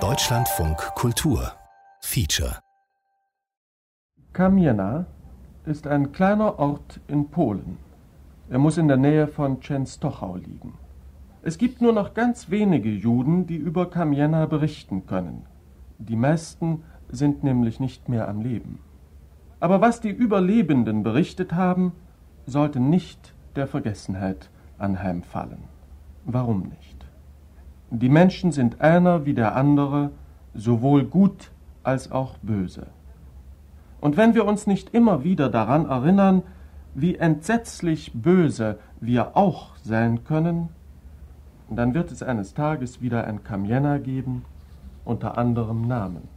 Deutschlandfunk Kultur Feature Kamiena ist ein kleiner Ort in Polen. Er muss in der Nähe von Częstochow liegen. Es gibt nur noch ganz wenige Juden, die über Kamiena berichten können. Die meisten sind nämlich nicht mehr am Leben. Aber was die Überlebenden berichtet haben, sollte nicht der Vergessenheit anheimfallen. Warum nicht? Die Menschen sind einer wie der andere, sowohl gut als auch böse. Und wenn wir uns nicht immer wieder daran erinnern, wie entsetzlich böse wir auch sein können, dann wird es eines Tages wieder ein Kamiena geben, unter anderem Namen.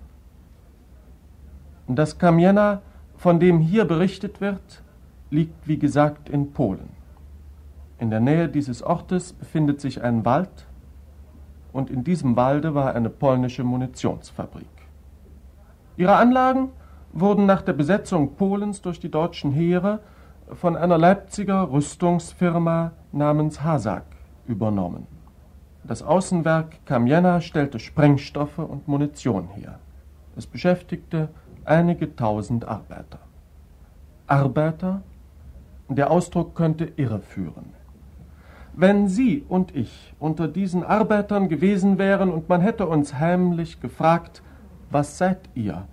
Das Kamiena, von dem hier berichtet wird, liegt wie gesagt in Polen. In der Nähe dieses Ortes befindet sich ein Wald und in diesem Walde war eine polnische Munitionsfabrik. Ihre Anlagen wurden nach der Besetzung Polens durch die deutschen Heere von einer Leipziger Rüstungsfirma namens Hasak übernommen. Das Außenwerk Kamiena stellte Sprengstoffe und Munition her. Es beschäftigte einige tausend Arbeiter. Arbeiter? Der Ausdruck könnte irreführen. Wenn Sie und ich unter diesen Arbeitern gewesen wären und man hätte uns heimlich gefragt, was seid ihr?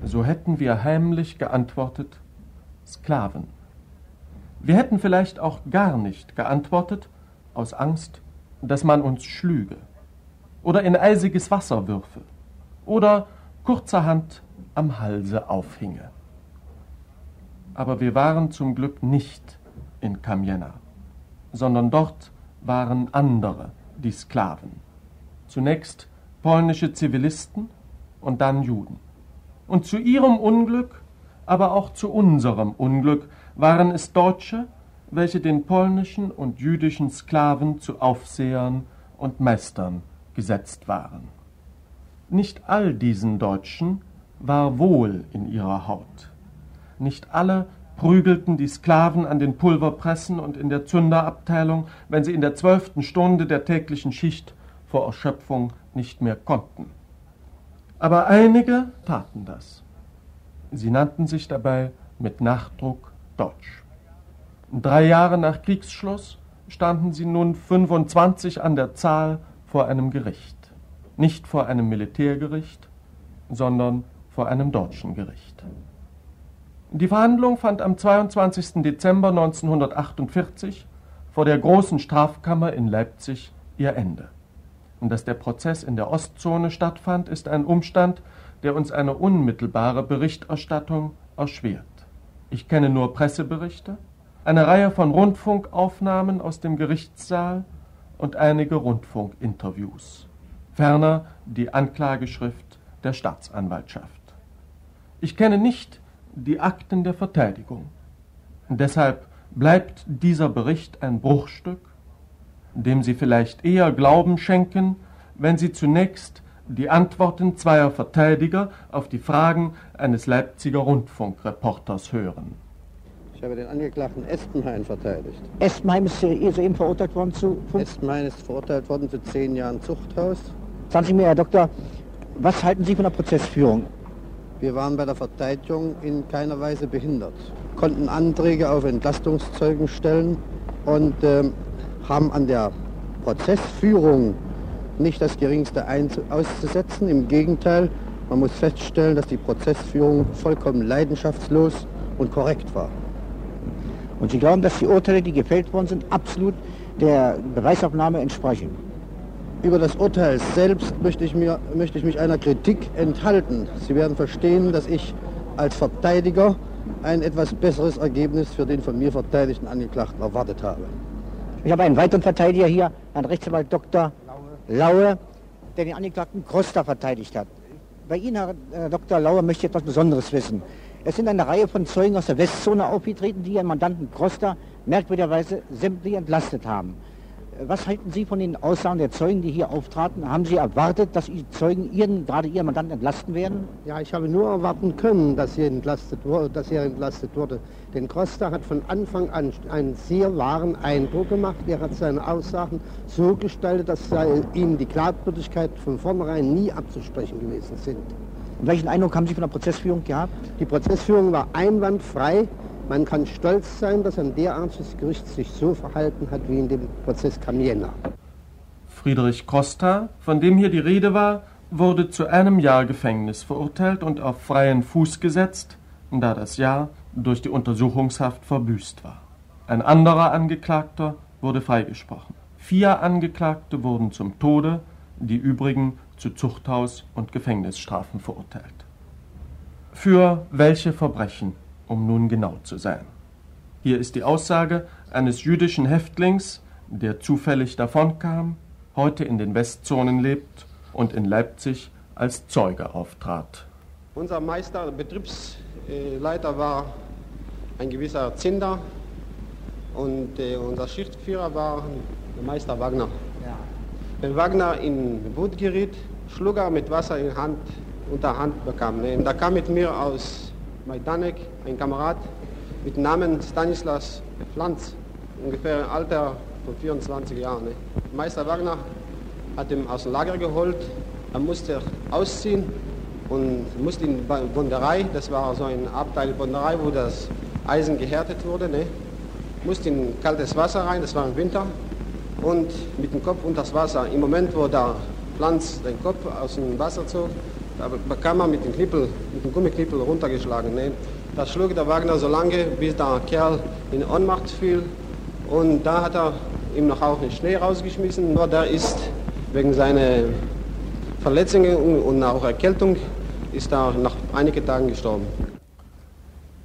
So hätten wir heimlich geantwortet, Sklaven. Wir hätten vielleicht auch gar nicht geantwortet, aus Angst, dass man uns schlüge oder in eisiges Wasser würfe oder kurzerhand am Halse aufhinge. Aber wir waren zum Glück nicht in Kamiena sondern dort waren andere die Sklaven. Zunächst polnische Zivilisten und dann Juden. Und zu ihrem Unglück, aber auch zu unserem Unglück waren es Deutsche, welche den polnischen und jüdischen Sklaven zu Aufsehern und Meistern gesetzt waren. Nicht all diesen Deutschen war wohl in ihrer Haut. Nicht alle prügelten die Sklaven an den Pulverpressen und in der Zünderabteilung, wenn sie in der zwölften Stunde der täglichen Schicht vor Erschöpfung nicht mehr konnten. Aber einige taten das. Sie nannten sich dabei mit Nachdruck Deutsch. Drei Jahre nach Kriegsschluss standen sie nun 25 an der Zahl vor einem Gericht. Nicht vor einem Militärgericht, sondern vor einem deutschen Gericht. Die Verhandlung fand am 22. Dezember 1948 vor der Großen Strafkammer in Leipzig ihr Ende. Und dass der Prozess in der Ostzone stattfand, ist ein Umstand, der uns eine unmittelbare Berichterstattung erschwert. Ich kenne nur Presseberichte, eine Reihe von Rundfunkaufnahmen aus dem Gerichtssaal und einige Rundfunkinterviews. Ferner die Anklageschrift der Staatsanwaltschaft. Ich kenne nicht die Akten der Verteidigung. Und deshalb bleibt dieser Bericht ein Bruchstück, dem Sie vielleicht eher Glauben schenken, wenn Sie zunächst die Antworten zweier Verteidiger auf die Fragen eines Leipziger Rundfunkreporters hören. Ich habe den Angeklagten Estenheim verteidigt. Estenheim ist soeben verurteilt worden zu... Estenheim ist verurteilt worden zu zehn Jahren Zuchthaus. Sagen Sie mir, Herr Doktor, was halten Sie von der Prozessführung? Wir waren bei der Verteidigung in keiner Weise behindert, konnten Anträge auf Entlastungszeugen stellen und äh, haben an der Prozessführung nicht das geringste auszusetzen. Im Gegenteil, man muss feststellen, dass die Prozessführung vollkommen leidenschaftslos und korrekt war. Und Sie glauben, dass die Urteile, die gefällt worden sind, absolut der Beweisaufnahme entsprechen? Über das Urteil selbst möchte ich, mir, möchte ich mich einer Kritik enthalten. Sie werden verstehen, dass ich als Verteidiger ein etwas besseres Ergebnis für den von mir verteidigten Angeklagten erwartet habe. Ich habe einen weiteren Verteidiger hier, Herrn Rechtsanwalt Dr. Laue, der den Angeklagten Kroster verteidigt hat. Bei Ihnen, Herr Dr. Laue, möchte ich etwas Besonderes wissen. Es sind eine Reihe von Zeugen aus der Westzone aufgetreten, die Ihren Mandanten Kroster merkwürdigerweise sämtlich entlastet haben. Was halten Sie von den Aussagen der Zeugen, die hier auftraten? Haben Sie erwartet, dass die Zeugen Ihren, gerade Ihren Mandanten entlasten werden? Ja, ich habe nur erwarten können, dass er entlastet wurde. Dass er entlastet wurde. Denn Costa hat von Anfang an einen sehr wahren Eindruck gemacht. Er hat seine Aussagen so gestaltet, dass ihm die Glaubwürdigkeit von vornherein nie abzusprechen gewesen sind. Und welchen Eindruck haben Sie von der Prozessführung gehabt? Die Prozessführung war einwandfrei. Man kann stolz sein, dass ein derartiges Gericht sich so verhalten hat wie in dem Prozess Camiena. Friedrich Costa, von dem hier die Rede war, wurde zu einem Jahr Gefängnis verurteilt und auf freien Fuß gesetzt, da das Jahr durch die Untersuchungshaft verbüßt war. Ein anderer Angeklagter wurde freigesprochen. Vier Angeklagte wurden zum Tode, die übrigen zu Zuchthaus- und Gefängnisstrafen verurteilt. Für welche Verbrechen um nun genau zu sein. Hier ist die Aussage eines jüdischen Häftlings, der zufällig davonkam, heute in den Westzonen lebt und in Leipzig als Zeuge auftrat. Unser Meister, Betriebsleiter war ein gewisser Zinder und äh, unser Schichtführer war der Meister Wagner. Ja. Wenn Wagner in Wut geriet, schlug er mit Wasser in Hand, unter Hand bekam. Da kam mit mir aus Majdanek, ein Kamerad mit Namen Stanislas Pflanz, ungefähr Alter von 24 Jahren. Ne? Meister Wagner hat ihn aus dem Lager geholt, er musste ausziehen und musste in die Bonderei, das war so ein Abteil Bonderei, wo das Eisen gehärtet wurde, ne? musste in kaltes Wasser rein, das war im Winter, und mit dem Kopf unter das Wasser. Im Moment, wo der Pflanz den Kopf aus dem Wasser zog, da bekam er mit dem Knippel, mit dem Gummiknippel runtergeschlagen. Ne? Das schlug der Wagner so lange, bis der Kerl in Ohnmacht fiel. Und da hat er ihm noch auch den Schnee rausgeschmissen. Nur der ist wegen seiner Verletzungen und auch Erkältung ist er nach einigen Tagen gestorben.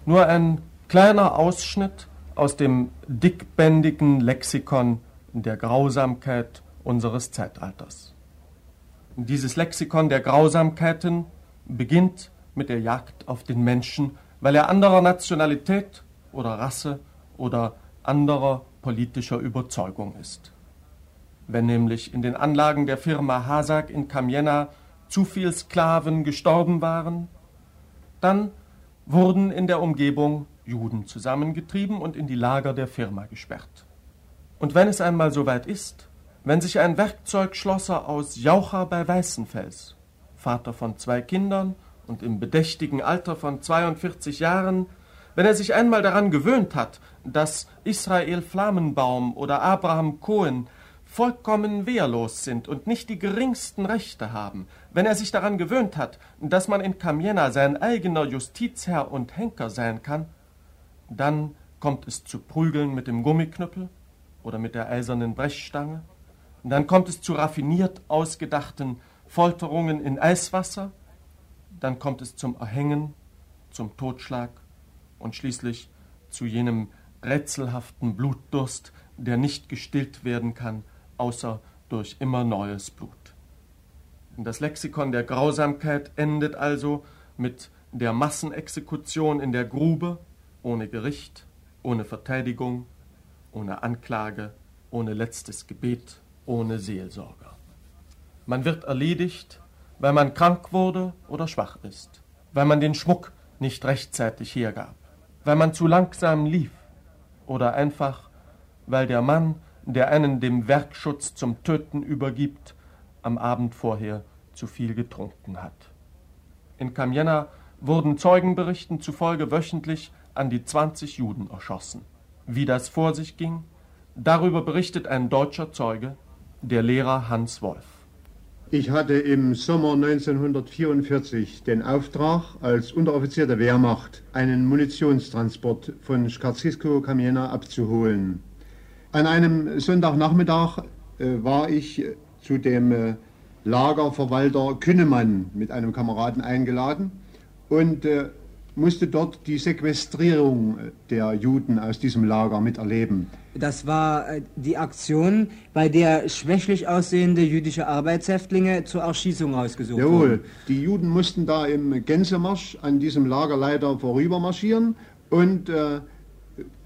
Nur ein kleiner Ausschnitt aus dem dickbändigen Lexikon der Grausamkeit unseres Zeitalters. Dieses Lexikon der Grausamkeiten beginnt mit der Jagd auf den Menschen, weil er anderer Nationalität oder Rasse oder anderer politischer Überzeugung ist. Wenn nämlich in den Anlagen der Firma Hasag in Kamiena zu viel Sklaven gestorben waren, dann wurden in der Umgebung Juden zusammengetrieben und in die Lager der Firma gesperrt. Und wenn es einmal soweit ist, wenn sich ein Werkzeugschlosser aus Jaucher bei Weißenfels, Vater von zwei Kindern und im bedächtigen Alter von 42 Jahren, wenn er sich einmal daran gewöhnt hat, dass Israel Flammenbaum oder Abraham Cohen vollkommen wehrlos sind und nicht die geringsten Rechte haben, wenn er sich daran gewöhnt hat, dass man in Kamiena sein eigener Justizherr und Henker sein kann, dann kommt es zu Prügeln mit dem Gummiknüppel oder mit der eisernen Brechstange, und dann kommt es zu raffiniert ausgedachten Folterungen in Eiswasser, dann kommt es zum Erhängen, zum Totschlag und schließlich zu jenem rätselhaften Blutdurst, der nicht gestillt werden kann, außer durch immer neues Blut. Das Lexikon der Grausamkeit endet also mit der Massenexekution in der Grube, ohne Gericht, ohne Verteidigung, ohne Anklage, ohne letztes Gebet ohne Seelsorger. Man wird erledigt, weil man krank wurde oder schwach ist, weil man den Schmuck nicht rechtzeitig hergab, weil man zu langsam lief oder einfach, weil der Mann, der einen dem Werkschutz zum Töten übergibt, am Abend vorher zu viel getrunken hat. In Kamiena wurden Zeugenberichten zufolge wöchentlich an die 20 Juden erschossen. Wie das vor sich ging, darüber berichtet ein deutscher Zeuge, der Lehrer Hans Wolf. Ich hatte im Sommer 1944 den Auftrag, als Unteroffizier der Wehrmacht einen Munitionstransport von Skarzisko Kamiena abzuholen. An einem Sonntagnachmittag äh, war ich zu dem äh, Lagerverwalter Künnemann mit einem Kameraden eingeladen und äh, musste dort die Sequestrierung der Juden aus diesem Lager miterleben. Das war äh, die Aktion, bei der schwächlich aussehende jüdische Arbeitshäftlinge zur Erschießung ausgesucht Jawohl, wurden. die Juden mussten da im Gänsemarsch an diesem Lagerleiter vorübermarschieren und äh, äh,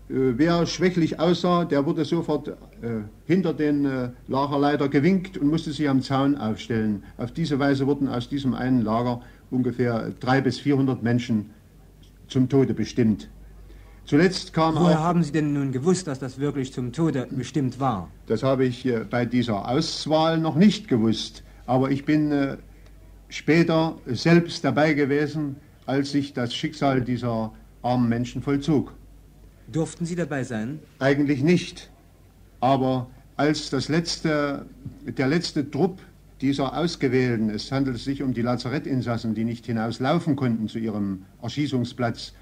wer schwächlich aussah, der wurde sofort äh, hinter den äh, Lagerleiter gewinkt und musste sich am Zaun aufstellen. Auf diese Weise wurden aus diesem einen Lager ungefähr 300 bis 400 Menschen zum Tode bestimmt. Zuletzt kam Woher auch, haben Sie denn nun gewusst, dass das wirklich zum Tode bestimmt war? das habe ich äh, bei dieser Auswahl noch nicht gewusst, aber ich bin äh, später selbst dabei gewesen, als sich das Schicksal dieser armen Menschen vollzog. Durften Sie dabei sein? Eigentlich nicht. Aber als das letzte, der letzte Trupp dieser Ausgewählten, es handelt sich um die Lazarettinsassen, die nicht hinauslaufen konnten zu ihrem Erschießungsplatz,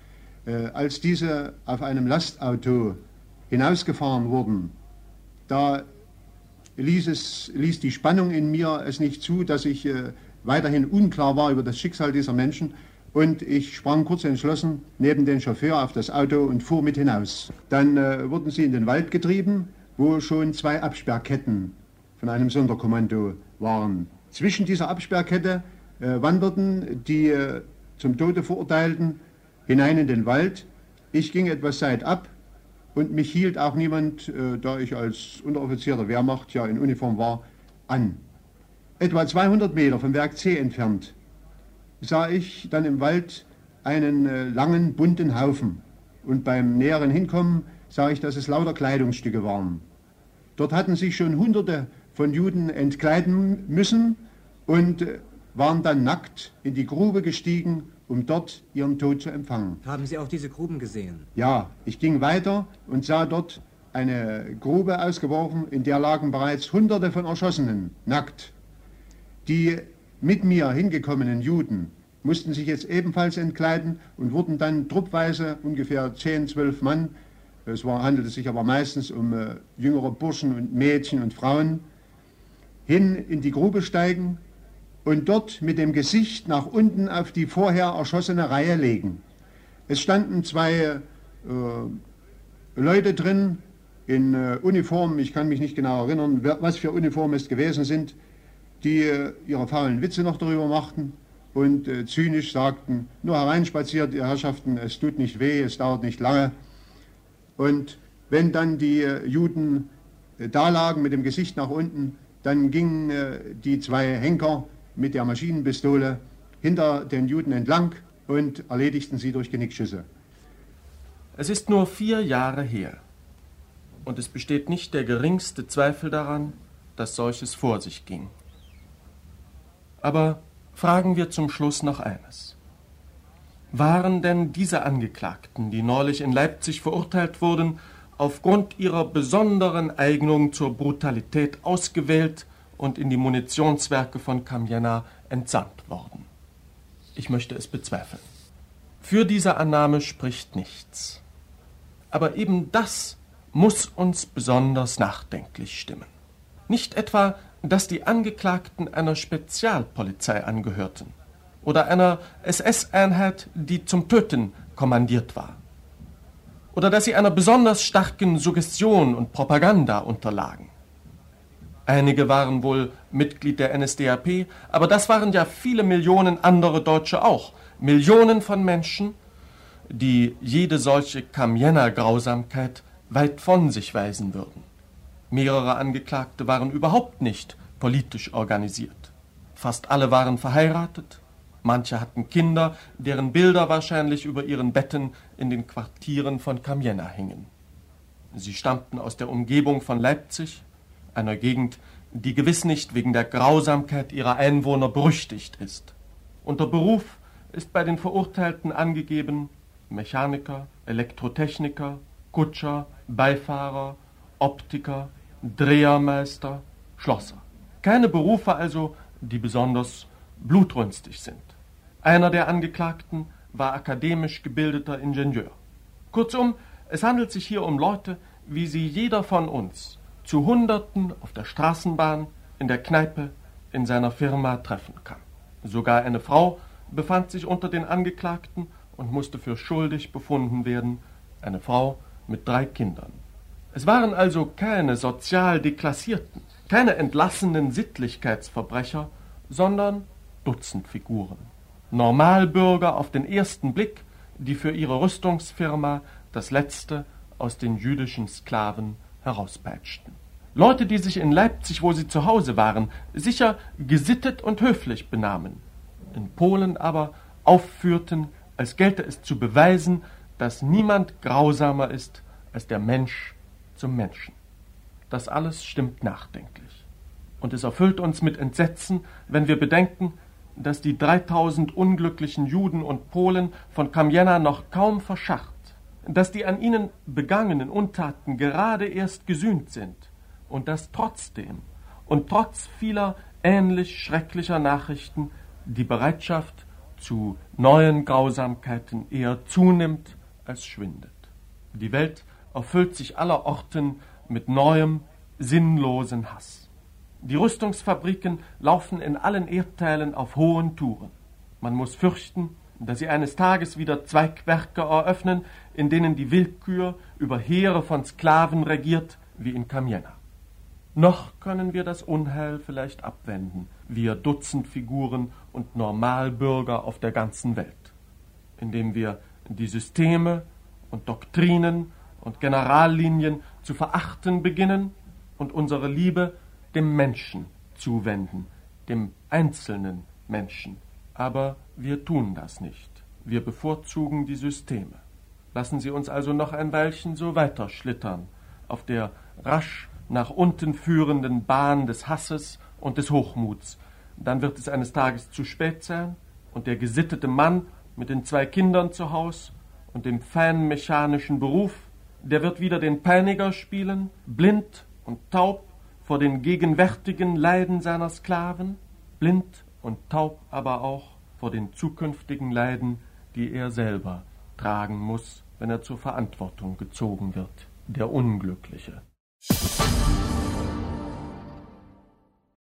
äh, als diese auf einem Lastauto hinausgefahren wurden, da ließ, es, ließ die Spannung in mir es nicht zu, dass ich äh, weiterhin unklar war über das Schicksal dieser Menschen und ich sprang kurz entschlossen neben den Chauffeur auf das Auto und fuhr mit hinaus. Dann äh, wurden sie in den Wald getrieben, wo schon zwei Absperrketten von einem Sonderkommando waren. Zwischen dieser Absperrkette äh, wanderten die äh, zum Tode Verurteilten hinein in den Wald. Ich ging etwas seitab und mich hielt auch niemand, äh, da ich als Unteroffizier der Wehrmacht ja in Uniform war, an. Etwa 200 Meter vom Werk C entfernt sah ich dann im Wald einen äh, langen, bunten Haufen. Und beim näheren Hinkommen sah ich, dass es lauter Kleidungsstücke waren. Dort hatten sich schon Hunderte von Juden entkleiden müssen und waren dann nackt in die Grube gestiegen, um dort ihren Tod zu empfangen. Haben Sie auch diese Gruben gesehen? Ja, ich ging weiter und sah dort eine Grube ausgeworfen, in der lagen bereits Hunderte von Erschossenen, nackt. Die mit mir hingekommenen Juden mussten sich jetzt ebenfalls entkleiden und wurden dann truppweise, ungefähr 10, 12 Mann, es war, handelte sich aber meistens um äh, jüngere Burschen und Mädchen und Frauen, hin in die Grube steigen und dort mit dem Gesicht nach unten auf die vorher erschossene Reihe legen. Es standen zwei äh, Leute drin in äh, Uniformen, ich kann mich nicht genau erinnern, wer, was für Uniformen es gewesen sind, die äh, ihre faulen Witze noch darüber machten und äh, zynisch sagten, nur hereinspaziert, ihr Herrschaften, es tut nicht weh, es dauert nicht lange. Und wenn dann die äh, Juden äh, da lagen mit dem Gesicht nach unten, dann gingen äh, die zwei Henker mit der Maschinenpistole hinter den Juden entlang und erledigten sie durch Genickschüsse. Es ist nur vier Jahre her. Und es besteht nicht der geringste Zweifel daran, dass solches vor sich ging. Aber fragen wir zum Schluss noch eines. Waren denn diese Angeklagten, die neulich in Leipzig verurteilt wurden, aufgrund ihrer besonderen Eignung zur Brutalität ausgewählt und in die Munitionswerke von Kamjena entsandt worden? Ich möchte es bezweifeln. Für diese Annahme spricht nichts. Aber eben das muss uns besonders nachdenklich stimmen. Nicht etwa, dass die Angeklagten einer Spezialpolizei angehörten oder einer SS-Einheit, die zum Töten kommandiert war. Oder dass sie einer besonders starken Suggestion und Propaganda unterlagen. Einige waren wohl Mitglied der NSDAP, aber das waren ja viele Millionen andere Deutsche auch. Millionen von Menschen, die jede solche Kamjener-Grausamkeit weit von sich weisen würden. Mehrere Angeklagte waren überhaupt nicht politisch organisiert. Fast alle waren verheiratet, manche hatten Kinder, deren Bilder wahrscheinlich über ihren Betten in den Quartieren von Kamiena hingen. Sie stammten aus der Umgebung von Leipzig, einer Gegend, die gewiss nicht wegen der Grausamkeit ihrer Einwohner berüchtigt ist. Unter Beruf ist bei den Verurteilten angegeben Mechaniker, Elektrotechniker, Kutscher, Beifahrer, Optiker, Drehermeister, Schlosser. Keine Berufe also, die besonders blutrünstig sind. Einer der Angeklagten war akademisch gebildeter Ingenieur. Kurzum, es handelt sich hier um Leute, wie sie jeder von uns zu Hunderten auf der Straßenbahn, in der Kneipe, in seiner Firma treffen kann. Sogar eine Frau befand sich unter den Angeklagten und musste für schuldig befunden werden, eine Frau mit drei Kindern. Es waren also keine sozial Deklassierten, keine entlassenen Sittlichkeitsverbrecher, sondern Dutzendfiguren. Normalbürger auf den ersten Blick, die für ihre Rüstungsfirma das Letzte aus den jüdischen Sklaven herauspeitschten. Leute, die sich in Leipzig, wo sie zu Hause waren, sicher gesittet und höflich benahmen, in Polen aber aufführten, als gelte es zu beweisen, dass niemand grausamer ist als der Mensch zum Menschen. Das alles stimmt nachdenklich. Und es erfüllt uns mit Entsetzen, wenn wir bedenken, dass die 3000 unglücklichen Juden und Polen von Kamienna noch kaum verscharrt, dass die an ihnen begangenen Untaten gerade erst gesühnt sind und dass trotzdem und trotz vieler ähnlich schrecklicher Nachrichten die Bereitschaft zu neuen Grausamkeiten eher zunimmt als schwindet. Die Welt erfüllt sich aller Orten mit neuem, sinnlosen Hass. Die Rüstungsfabriken laufen in allen Erdteilen auf hohen Touren. Man muss fürchten, dass sie eines Tages wieder Zweigwerke eröffnen, in denen die Willkür über Heere von Sklaven regiert, wie in Kamienna. Noch können wir das Unheil vielleicht abwenden, wir Dutzendfiguren und Normalbürger auf der ganzen Welt, indem wir die Systeme und Doktrinen und Generallinien zu verachten beginnen und unsere Liebe dem Menschen zuwenden, dem einzelnen Menschen. Aber wir tun das nicht. Wir bevorzugen die Systeme. Lassen Sie uns also noch ein Weilchen so weiter schlittern auf der rasch nach unten führenden Bahn des Hasses und des Hochmuts. Dann wird es eines Tages zu spät sein und der gesittete Mann mit den zwei Kindern zu Haus und dem feinmechanischen Beruf, der wird wieder den Peiniger spielen, blind und taub vor den gegenwärtigen Leiden seiner Sklaven, blind und taub aber auch vor den zukünftigen Leiden, die er selber tragen muss, wenn er zur Verantwortung gezogen wird, der Unglückliche.